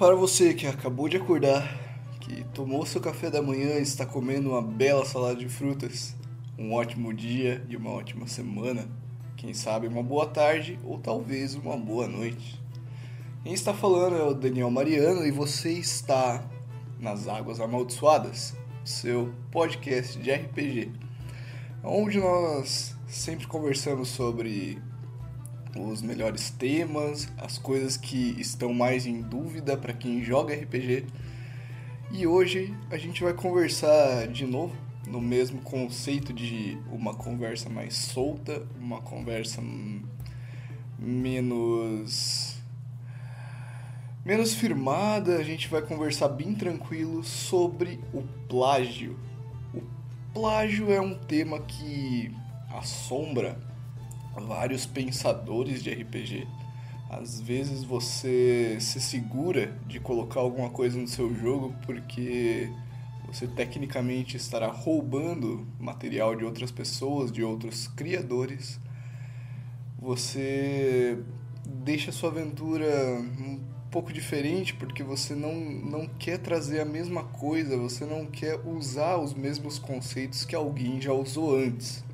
Para você que acabou de acordar, que tomou seu café da manhã e está comendo uma bela salada de frutas, um ótimo dia e uma ótima semana. Quem sabe uma boa tarde ou talvez uma boa noite. Quem está falando é o Daniel Mariano e você está nas Águas Amaldiçoadas, seu podcast de RPG, onde nós sempre conversamos sobre os melhores temas, as coisas que estão mais em dúvida para quem joga RPG. E hoje a gente vai conversar de novo no mesmo conceito de uma conversa mais solta, uma conversa menos menos firmada, a gente vai conversar bem tranquilo sobre o plágio. O plágio é um tema que assombra vários pensadores de RPG. Às vezes você se segura de colocar alguma coisa no seu jogo porque você tecnicamente estará roubando material de outras pessoas, de outros criadores. Você deixa sua aventura um pouco diferente porque você não, não quer trazer a mesma coisa, você não quer usar os mesmos conceitos que alguém já usou antes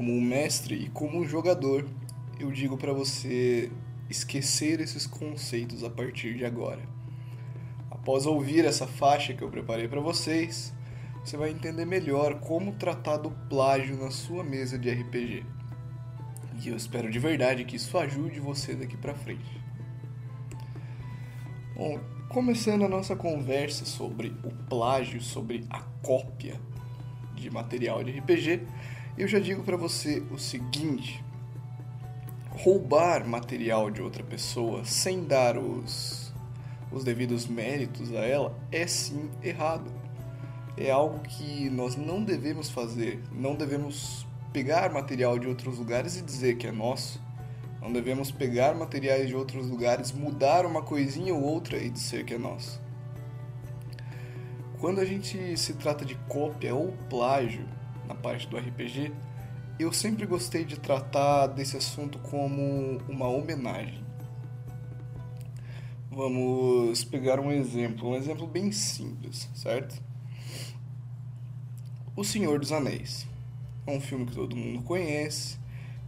como um mestre e como um jogador, eu digo para você esquecer esses conceitos a partir de agora. Após ouvir essa faixa que eu preparei para vocês, você vai entender melhor como tratar do plágio na sua mesa de RPG. E eu espero de verdade que isso ajude você daqui para frente. Bom, começando a nossa conversa sobre o plágio, sobre a cópia de material de RPG, eu já digo para você o seguinte: roubar material de outra pessoa sem dar os, os devidos méritos a ela é sim errado. É algo que nós não devemos fazer. Não devemos pegar material de outros lugares e dizer que é nosso. Não devemos pegar materiais de outros lugares, mudar uma coisinha ou outra e dizer que é nosso. Quando a gente se trata de cópia ou plágio, na parte do RPG, eu sempre gostei de tratar desse assunto como uma homenagem. Vamos pegar um exemplo, um exemplo bem simples, certo? O Senhor dos Anéis. É um filme que todo mundo conhece,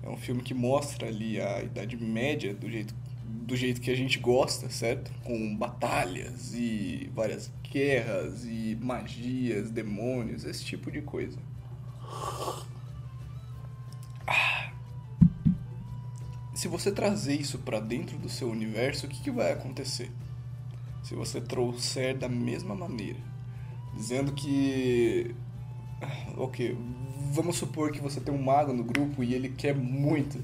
é um filme que mostra ali a Idade Média do jeito, do jeito que a gente gosta, certo? Com batalhas e várias guerras e magias, demônios, esse tipo de coisa. Se você trazer isso para dentro do seu universo, o que, que vai acontecer? Se você trouxer da mesma maneira, dizendo que. Ok, vamos supor que você tem um mago no grupo e ele quer muito,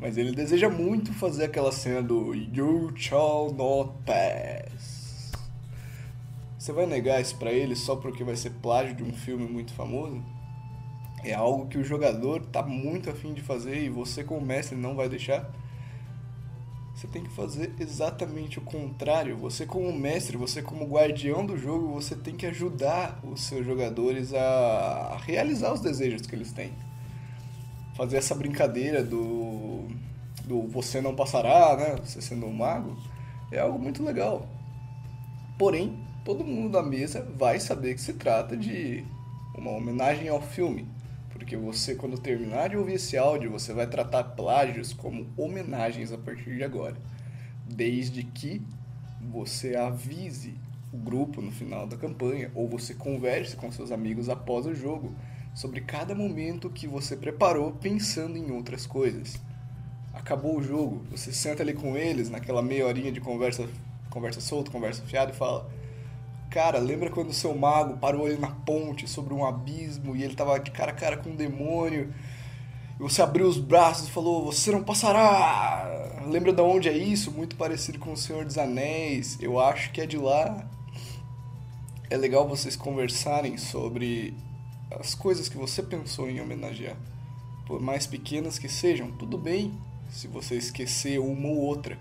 mas ele deseja muito fazer aquela cena do You shall not pass. Você vai negar isso pra ele só porque vai ser plágio de um filme muito famoso? É algo que o jogador está muito afim de fazer e você como mestre não vai deixar, você tem que fazer exatamente o contrário. Você como mestre, você como guardião do jogo, você tem que ajudar os seus jogadores a realizar os desejos que eles têm. Fazer essa brincadeira do, do você não passará, né? Você sendo um mago, é algo muito legal. Porém, todo mundo da mesa vai saber que se trata de uma homenagem ao filme. Porque você, quando terminar de ouvir esse áudio, você vai tratar plágios como homenagens a partir de agora. Desde que você avise o grupo no final da campanha, ou você converse com seus amigos após o jogo sobre cada momento que você preparou pensando em outras coisas. Acabou o jogo, você senta ali com eles naquela meia horinha de conversa, conversa solta, conversa fiada e fala: Cara, lembra quando o seu mago parou ele na ponte sobre um abismo e ele tava de cara a cara com um demônio? E você abriu os braços e falou: Você não passará! Lembra de onde é isso? Muito parecido com o Senhor dos Anéis. Eu acho que é de lá. É legal vocês conversarem sobre as coisas que você pensou em homenagear. Por mais pequenas que sejam, tudo bem se você esquecer uma ou outra.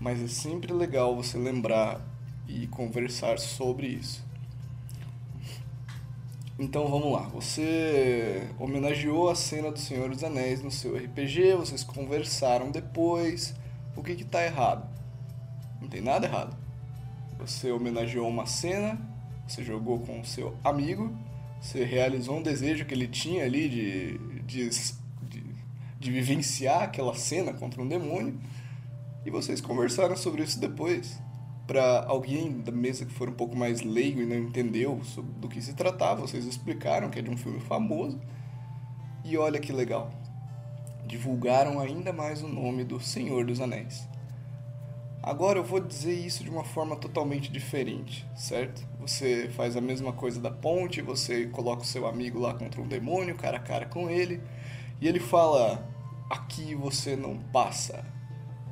Mas é sempre legal você lembrar e conversar sobre isso. Então vamos lá, você homenageou a cena do Senhor dos Anéis no seu RPG, vocês conversaram depois, o que está errado? Não tem nada errado. Você homenageou uma cena, você jogou com o seu amigo, você realizou um desejo que ele tinha ali de, de, de, de vivenciar aquela cena contra um demônio, e vocês conversaram sobre isso depois. Para alguém da mesa que for um pouco mais leigo e não entendeu do que se tratava, vocês explicaram que é de um filme famoso. E olha que legal, divulgaram ainda mais o nome do Senhor dos Anéis. Agora eu vou dizer isso de uma forma totalmente diferente, certo? Você faz a mesma coisa da ponte, você coloca o seu amigo lá contra um demônio, cara a cara com ele, e ele fala: Aqui você não passa.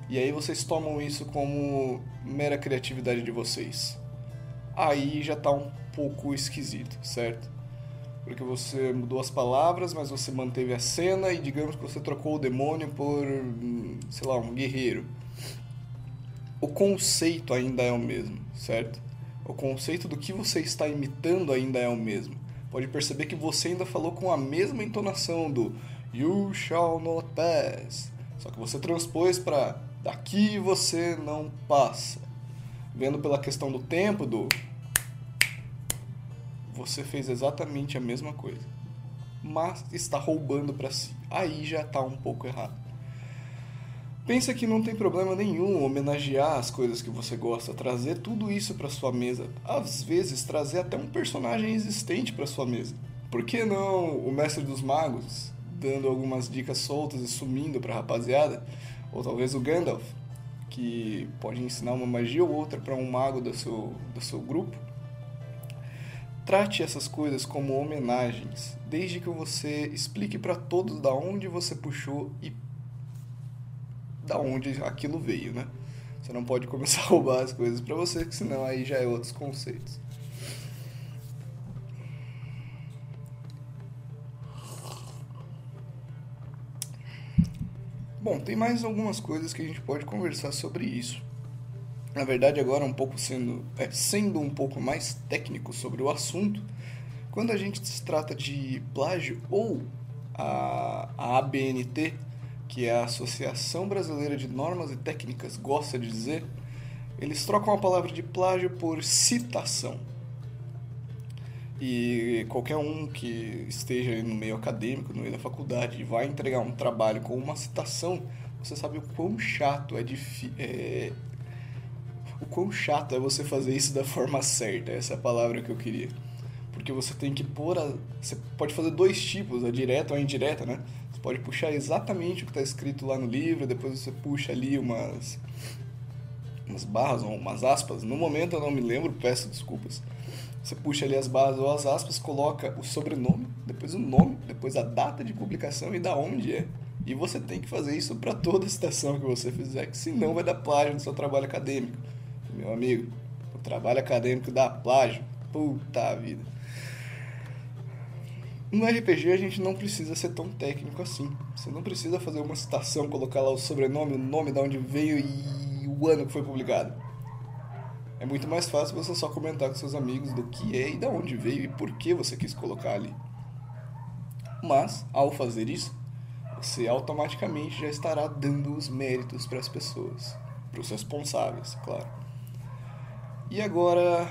E aí vocês tomam isso como mera criatividade de vocês. Aí já tá um pouco esquisito, certo? Porque você mudou as palavras, mas você manteve a cena e digamos que você trocou o demônio por, sei lá, um guerreiro o conceito ainda é o mesmo, certo? O conceito do que você está imitando ainda é o mesmo. Pode perceber que você ainda falou com a mesma entonação do You shall not pass. Só que você transpôs para daqui você não passa. Vendo pela questão do tempo do você fez exatamente a mesma coisa, mas está roubando para si. Aí já está um pouco errado. Pensa que não tem problema nenhum homenagear as coisas que você gosta, trazer tudo isso para sua mesa. Às vezes trazer até um personagem existente para sua mesa. Por que não o Mestre dos Magos dando algumas dicas soltas e sumindo para rapaziada? Ou talvez o Gandalf, que pode ensinar uma magia ou outra para um mago do seu, do seu grupo. Trate essas coisas como homenagens, desde que você explique para todos da onde você puxou e da onde aquilo veio, né? Você não pode começar a roubar as coisas para você, senão aí já é outros conceitos. Bom, tem mais algumas coisas que a gente pode conversar sobre isso. Na verdade, agora um pouco sendo, é, sendo um pouco mais técnico sobre o assunto, quando a gente se trata de plágio ou a, a ABNT, que é a Associação Brasileira de Normas e Técnicas gosta de dizer, eles trocam a palavra de plágio por citação. E qualquer um que esteja no meio acadêmico, no meio da faculdade, vai entregar um trabalho com uma citação, você sabe o quão chato é, é o quão chato é você fazer isso da forma certa. Essa é a palavra que eu queria. Porque você tem que pôr a. Você pode fazer dois tipos, a direta ou a indireta, né? pode puxar exatamente o que está escrito lá no livro, depois você puxa ali umas, umas barras ou umas aspas. No momento eu não me lembro, peço desculpas. Você puxa ali as barras ou as aspas, coloca o sobrenome, depois o nome, depois a data de publicação e da onde é. E você tem que fazer isso para toda citação que você fizer, que senão vai dar plágio no seu trabalho acadêmico. Meu amigo, o trabalho acadêmico dá plágio. Puta vida. No RPG a gente não precisa ser tão técnico assim. Você não precisa fazer uma citação, colocar lá o sobrenome, o nome de onde veio e o ano que foi publicado. É muito mais fácil você só comentar com seus amigos do que é e de onde veio e por que você quis colocar ali. Mas, ao fazer isso, você automaticamente já estará dando os méritos para as pessoas, para os responsáveis, claro. E agora,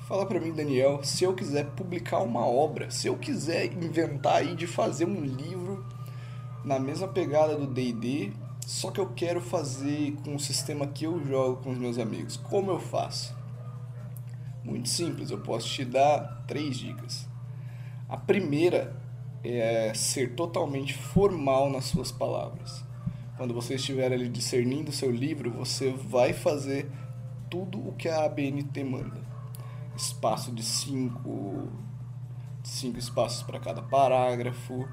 Fala para mim, Daniel, se eu quiser publicar uma obra, se eu quiser inventar aí de fazer um livro na mesma pegada do D&D, só que eu quero fazer com o sistema que eu jogo com os meus amigos, como eu faço? Muito simples, eu posso te dar três dicas. A primeira é ser totalmente formal nas suas palavras. Quando você estiver ali discernindo seu livro, você vai fazer tudo o que a ABNT manda espaço de cinco, cinco espaços para cada parágrafo,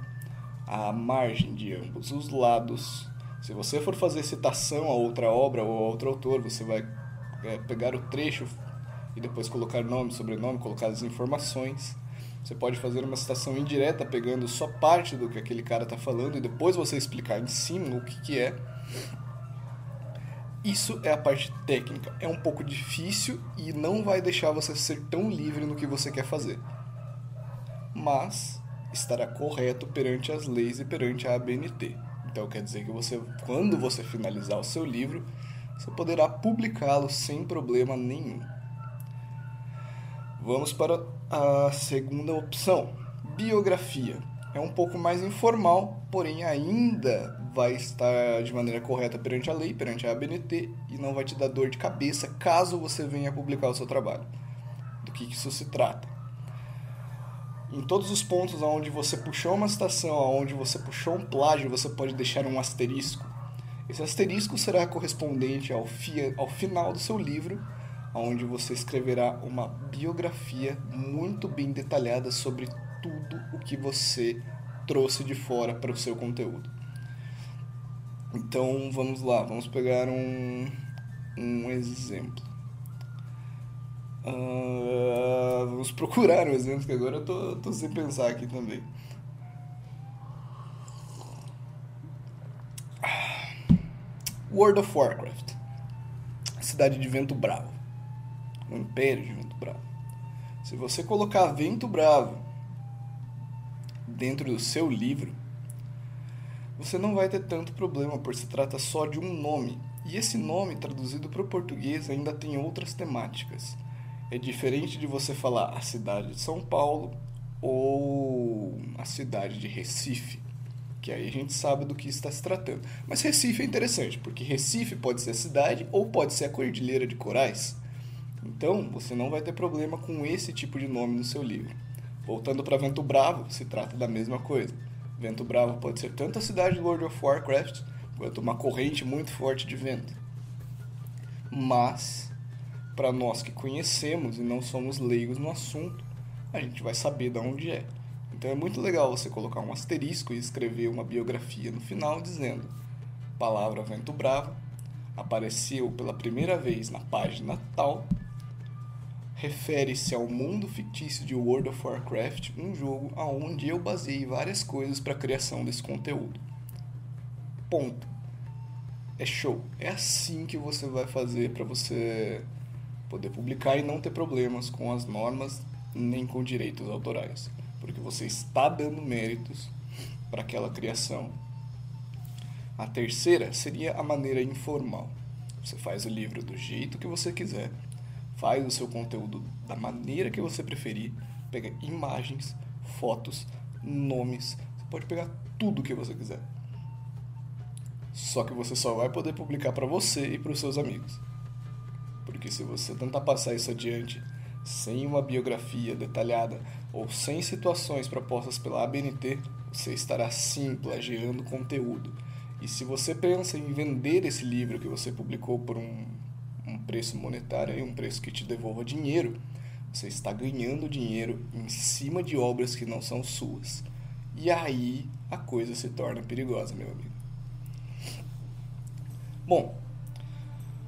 a margem de ambos os lados. Se você for fazer citação a outra obra ou a outro autor, você vai é, pegar o trecho e depois colocar nome, sobrenome, colocar as informações. Você pode fazer uma citação indireta, pegando só parte do que aquele cara está falando e depois você explicar em cima o que, que é. Isso é a parte técnica. É um pouco difícil e não vai deixar você ser tão livre no que você quer fazer. Mas estará correto perante as leis e perante a ABNT. Então quer dizer que você, quando você finalizar o seu livro, você poderá publicá-lo sem problema nenhum. Vamos para a segunda opção, biografia. É um pouco mais informal, porém ainda vai estar de maneira correta perante a lei, perante a ABNT, e não vai te dar dor de cabeça caso você venha publicar o seu trabalho. Do que isso se trata? Em todos os pontos onde você puxou uma citação, onde você puxou um plágio, você pode deixar um asterisco. Esse asterisco será correspondente ao, ao final do seu livro, onde você escreverá uma biografia muito bem detalhada sobre tudo o que você trouxe de fora para o seu conteúdo. Então vamos lá, vamos pegar um, um exemplo. Uh, vamos procurar um exemplo que agora eu tô, tô sem pensar aqui também. World of Warcraft. Cidade de Vento Bravo o Império de Vento Bravo. Se você colocar Vento Bravo dentro do seu livro, você não vai ter tanto problema, por se trata só de um nome. E esse nome, traduzido para o português, ainda tem outras temáticas. É diferente de você falar a cidade de São Paulo ou a cidade de Recife, que aí a gente sabe do que está se tratando. Mas Recife é interessante, porque Recife pode ser a cidade ou pode ser a Cordilheira de Corais. Então, você não vai ter problema com esse tipo de nome no seu livro. Voltando para Vento Bravo, se trata da mesma coisa. Vento Bravo pode ser tanto a cidade de World of Warcraft quanto uma corrente muito forte de vento. Mas, para nós que conhecemos e não somos leigos no assunto, a gente vai saber de onde é. Então é muito legal você colocar um asterisco e escrever uma biografia no final dizendo: Palavra Vento Bravo apareceu pela primeira vez na página tal refere-se ao mundo fictício de World of Warcraft, um jogo aonde eu baseei várias coisas para a criação desse conteúdo. Ponto. É show. É assim que você vai fazer para você poder publicar e não ter problemas com as normas nem com direitos autorais, porque você está dando méritos para aquela criação. A terceira seria a maneira informal. Você faz o livro do jeito que você quiser, faz o seu conteúdo da maneira que você preferir, pega imagens, fotos, nomes, você pode pegar tudo que você quiser. Só que você só vai poder publicar para você e para os seus amigos. Porque se você tentar passar isso adiante sem uma biografia detalhada ou sem situações propostas pela ABNT, você estará sim plagiando conteúdo. E se você pensa em vender esse livro que você publicou por um preço monetário e um preço que te devolva dinheiro, você está ganhando dinheiro em cima de obras que não são suas. E aí a coisa se torna perigosa, meu amigo. Bom,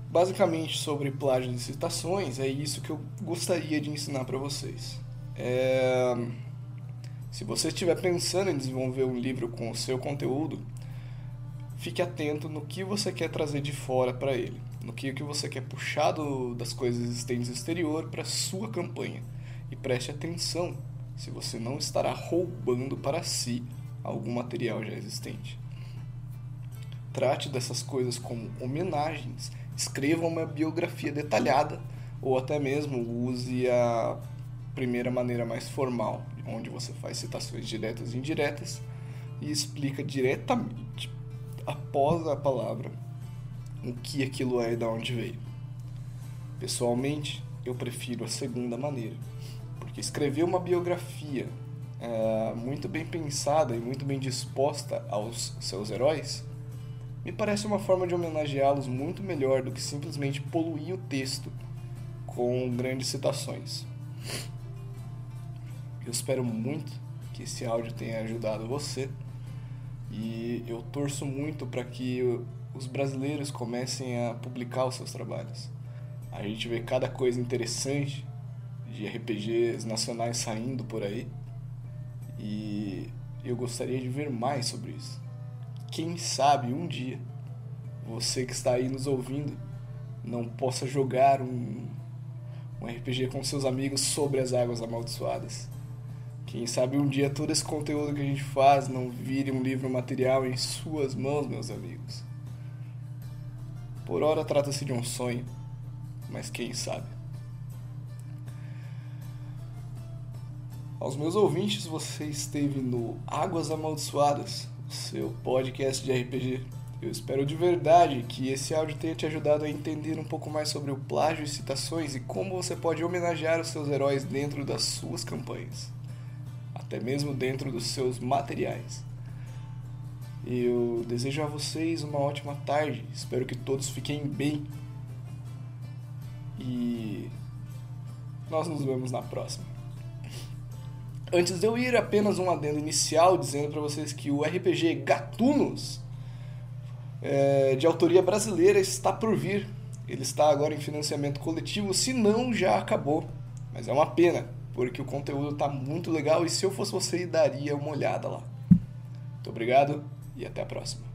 basicamente sobre plágio de citações, é isso que eu gostaria de ensinar para vocês. É... Se você estiver pensando em desenvolver um livro com o seu conteúdo, fique atento no que você quer trazer de fora para ele no que, que você quer puxar do, das coisas existentes no exterior para sua campanha. E preste atenção se você não estará roubando para si algum material já existente. Trate dessas coisas como homenagens, escreva uma biografia detalhada ou até mesmo use a primeira maneira mais formal, onde você faz citações diretas e indiretas e explica diretamente após a palavra o que aquilo é e de onde veio. Pessoalmente, eu prefiro a segunda maneira, porque escrever uma biografia é, muito bem pensada e muito bem disposta aos seus heróis me parece uma forma de homenageá-los muito melhor do que simplesmente poluir o texto com grandes citações. Eu espero muito que esse áudio tenha ajudado você e eu torço muito para que os brasileiros comecem a publicar os seus trabalhos. A gente vê cada coisa interessante de RPGs nacionais saindo por aí e eu gostaria de ver mais sobre isso. Quem sabe um dia você que está aí nos ouvindo não possa jogar um, um RPG com seus amigos sobre as águas amaldiçoadas. Quem sabe um dia todo esse conteúdo que a gente faz não vire um livro material em suas mãos, meus amigos. Por hora trata-se de um sonho, mas quem sabe? Aos meus ouvintes, você esteve no Águas Amaldiçoadas, seu podcast de RPG. Eu espero de verdade que esse áudio tenha te ajudado a entender um pouco mais sobre o plágio e citações e como você pode homenagear os seus heróis dentro das suas campanhas, até mesmo dentro dos seus materiais. Eu desejo a vocês uma ótima tarde, espero que todos fiquem bem e nós nos vemos na próxima. Antes de eu ir, apenas um adendo inicial dizendo para vocês que o RPG Gatunos é, de autoria brasileira está por vir. Ele está agora em financiamento coletivo, se não já acabou. Mas é uma pena, porque o conteúdo está muito legal e se eu fosse você, daria uma olhada lá. Muito obrigado e até a próxima.